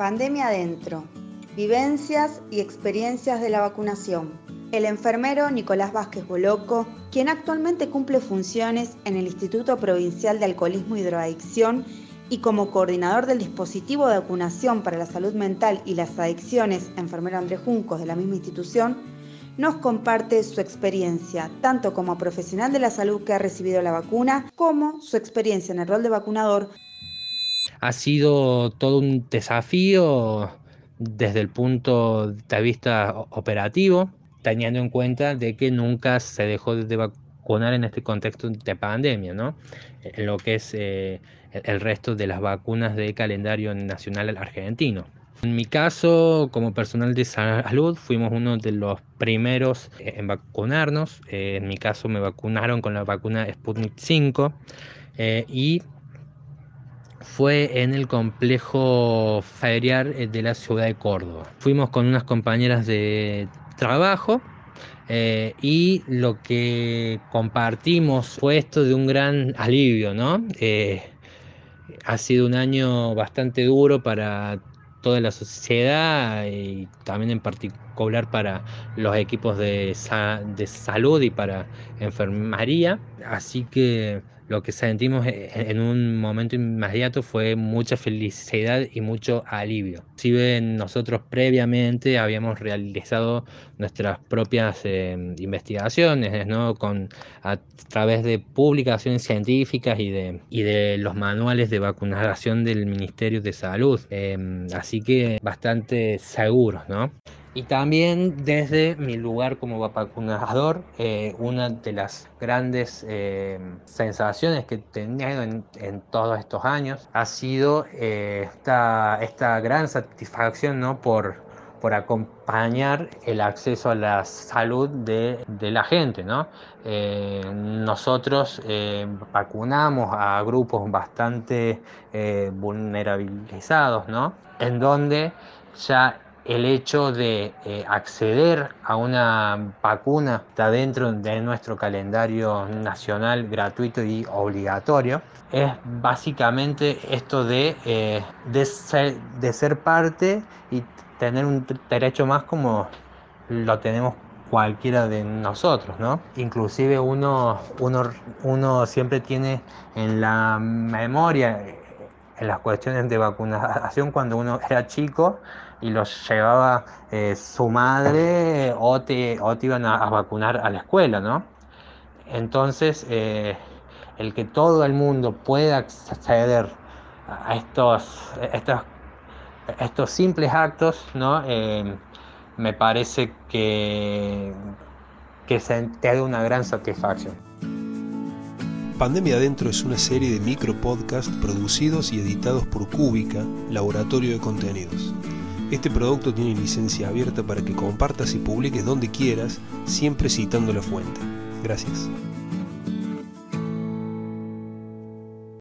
Pandemia adentro. Vivencias y experiencias de la vacunación. El enfermero Nicolás Vázquez Boloco, quien actualmente cumple funciones en el Instituto Provincial de Alcoholismo y Drogadicción y como coordinador del dispositivo de vacunación para la salud mental y las adicciones, enfermero Andrés Juncos de la misma institución, nos comparte su experiencia, tanto como profesional de la salud que ha recibido la vacuna, como su experiencia en el rol de vacunador. Ha sido todo un desafío desde el punto de vista operativo, teniendo en cuenta de que nunca se dejó de vacunar en este contexto de pandemia, ¿no? En lo que es eh, el resto de las vacunas de calendario nacional argentino. En mi caso, como personal de salud, fuimos uno de los primeros en vacunarnos. Eh, en mi caso me vacunaron con la vacuna Sputnik 5 eh, y fue en el complejo ferial eh, de la ciudad de Córdoba. Fuimos con unas compañeras de trabajo y lo que compartimos fue esto de un gran alivio, ¿no? ha sido un año bastante duro para toda la sociedad y también en particular para los equipos de, de salud y para enfermería. Así que lo que sentimos e-, en un momento inmediato fue mucha felicidad y mucho alivio. Si bien nosotros previamente habíamos realizado nuestras propias em, investigaciones, ¿no? Con, a través de publicaciones científicas y de, y de los manuales de vacunación del Ministerio de Salud. Em, así que bastante seguros, ¿no? Y también desde mi lugar como vacunador, eh, una de las grandes eh, sensaciones que he tenido en, todos estos años ha sido eh, esta, esta, gran satisfacción ¿no? por, por acompañar el acceso a la salud de, de la gente. ¿no? nosotros vacunamos a grupos bastante vulnerabilizados, ¿no? en donde ya el hecho de eh, acceder a una vacuna está dentro de nuestro calendario nacional gratuito y obligatorio es básicamente esto de, eh, de, ser, de ser parte y tener un derecho más como lo tenemos cualquiera de nosotros, ¿no? Inclusive uno, uno, uno siempre tiene en la memoria en las cuestiones de vacunación cuando uno era chico y los llevaba eh, su madre o te, o te iban a, vacunar a la escuela, ¿no? Entonces, eh, el que todo el mundo pueda acceder a estos, estos, estos simples actos, ¿no? Eh, me parece que, que se te da una gran satisfacción. Pandemia Adentro es una serie de micro podcasts producidos y editados por Cúbica, Laboratorio de Contenidos. Este producto tiene licencia abierta para que compartas y publiques donde quieras, siempre citando la fuente. Gracias.